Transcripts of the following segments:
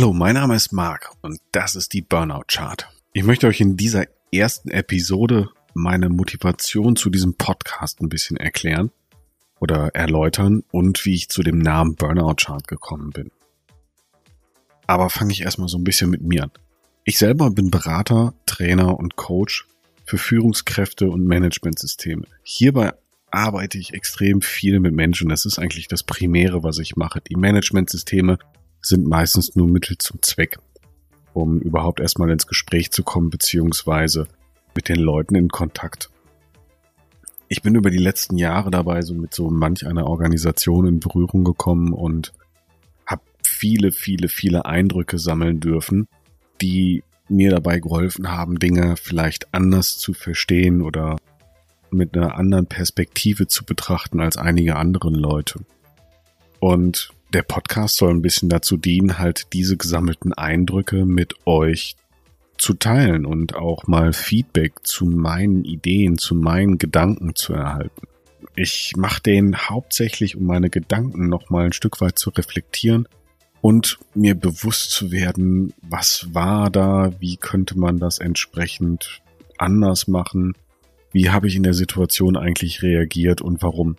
Hallo, mein Name ist Marc und das ist die Burnout Chart. Ich möchte euch in dieser ersten Episode meine Motivation zu diesem Podcast ein bisschen erklären oder erläutern und wie ich zu dem Namen Burnout Chart gekommen bin. Aber fange ich erstmal so ein bisschen mit mir an. Ich selber bin Berater, Trainer und Coach für Führungskräfte und Managementsysteme. Hierbei arbeite ich extrem viel mit Menschen. Das ist eigentlich das Primäre, was ich mache. Die Managementsysteme sind meistens nur Mittel zum Zweck, um überhaupt erstmal ins Gespräch zu kommen, beziehungsweise mit den Leuten in Kontakt. Ich bin über die letzten Jahre dabei so mit so manch einer Organisation in Berührung gekommen und habe viele, viele, viele Eindrücke sammeln dürfen, die mir dabei geholfen haben, Dinge vielleicht anders zu verstehen oder mit einer anderen Perspektive zu betrachten als einige anderen Leute. Und der Podcast soll ein bisschen dazu dienen, halt diese gesammelten Eindrücke mit euch zu teilen und auch mal Feedback zu meinen Ideen, zu meinen Gedanken zu erhalten. Ich mache den hauptsächlich, um meine Gedanken nochmal ein Stück weit zu reflektieren und mir bewusst zu werden, was war da, wie könnte man das entsprechend anders machen, wie habe ich in der Situation eigentlich reagiert und warum.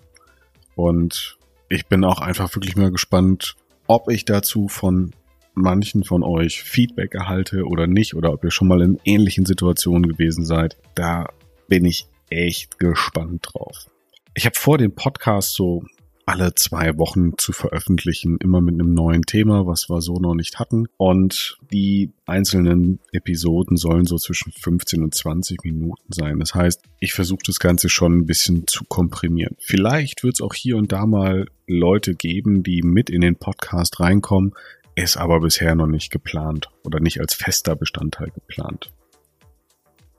Und ich bin auch einfach wirklich mal gespannt, ob ich dazu von manchen von euch Feedback erhalte oder nicht, oder ob ihr schon mal in ähnlichen Situationen gewesen seid. Da bin ich echt gespannt drauf. Ich habe vor dem Podcast so alle zwei Wochen zu veröffentlichen, immer mit einem neuen Thema, was wir so noch nicht hatten. Und die einzelnen Episoden sollen so zwischen 15 und 20 Minuten sein. Das heißt, ich versuche das Ganze schon ein bisschen zu komprimieren. Vielleicht wird es auch hier und da mal Leute geben, die mit in den Podcast reinkommen, ist aber bisher noch nicht geplant oder nicht als fester Bestandteil geplant.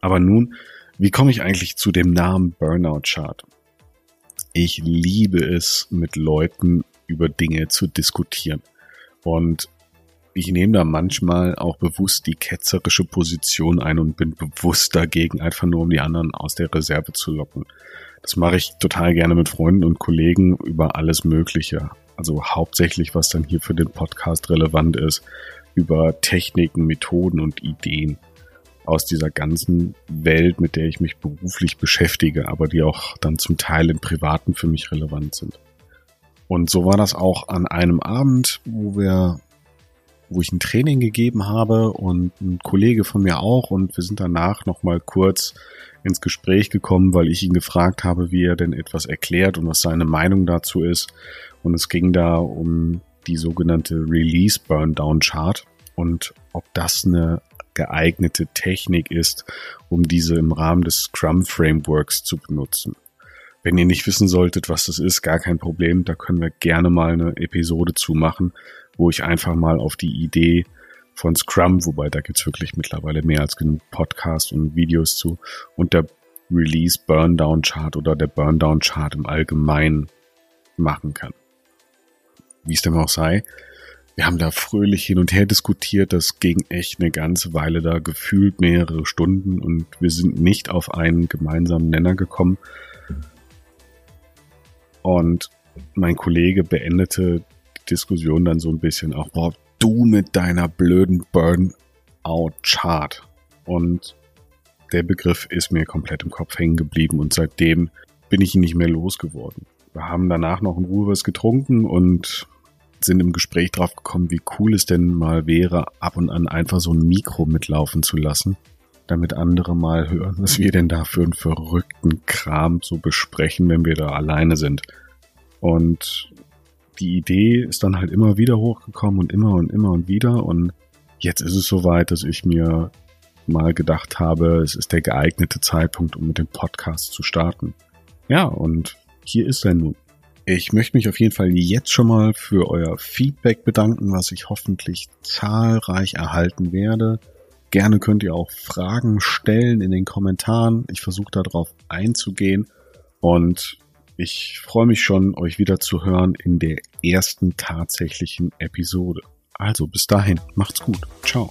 Aber nun, wie komme ich eigentlich zu dem Namen Burnout Chart? Ich liebe es, mit Leuten über Dinge zu diskutieren. Und ich nehme da manchmal auch bewusst die ketzerische Position ein und bin bewusst dagegen, einfach nur um die anderen aus der Reserve zu locken. Das mache ich total gerne mit Freunden und Kollegen über alles Mögliche. Also hauptsächlich, was dann hier für den Podcast relevant ist, über Techniken, Methoden und Ideen aus dieser ganzen Welt, mit der ich mich beruflich beschäftige, aber die auch dann zum Teil im Privaten für mich relevant sind. Und so war das auch an einem Abend, wo wir, wo ich ein Training gegeben habe und ein Kollege von mir auch und wir sind danach nochmal kurz ins Gespräch gekommen, weil ich ihn gefragt habe, wie er denn etwas erklärt und was seine Meinung dazu ist. Und es ging da um die sogenannte Release Burndown Chart und ob das eine geeignete Technik ist, um diese im Rahmen des Scrum Frameworks zu benutzen. Wenn ihr nicht wissen solltet, was das ist, gar kein Problem, da können wir gerne mal eine Episode zu machen, wo ich einfach mal auf die Idee von Scrum, wobei da gibt's wirklich mittlerweile mehr als genug Podcasts und Videos zu, und der Release Burndown Chart oder der Burndown Chart im Allgemeinen machen kann. Wie es dem auch sei, wir haben da fröhlich hin und her diskutiert. Das ging echt eine ganze Weile da, gefühlt mehrere Stunden und wir sind nicht auf einen gemeinsamen Nenner gekommen. Und mein Kollege beendete die Diskussion dann so ein bisschen auch, boah, du mit deiner blöden Burnout-Chart. Und der Begriff ist mir komplett im Kopf hängen geblieben und seitdem bin ich ihn nicht mehr losgeworden. Wir haben danach noch in Ruhe was getrunken und sind im Gespräch drauf gekommen, wie cool es denn mal wäre, ab und an einfach so ein Mikro mitlaufen zu lassen, damit andere mal hören, was wir denn da für einen verrückten Kram so besprechen, wenn wir da alleine sind. Und die Idee ist dann halt immer wieder hochgekommen und immer und immer und wieder und jetzt ist es soweit, dass ich mir mal gedacht habe, es ist der geeignete Zeitpunkt, um mit dem Podcast zu starten. Ja, und hier ist er nun. Ich möchte mich auf jeden Fall jetzt schon mal für euer Feedback bedanken, was ich hoffentlich zahlreich erhalten werde. Gerne könnt ihr auch Fragen stellen in den Kommentaren. Ich versuche darauf einzugehen und ich freue mich schon, euch wieder zu hören in der ersten tatsächlichen Episode. Also bis dahin, macht's gut. Ciao.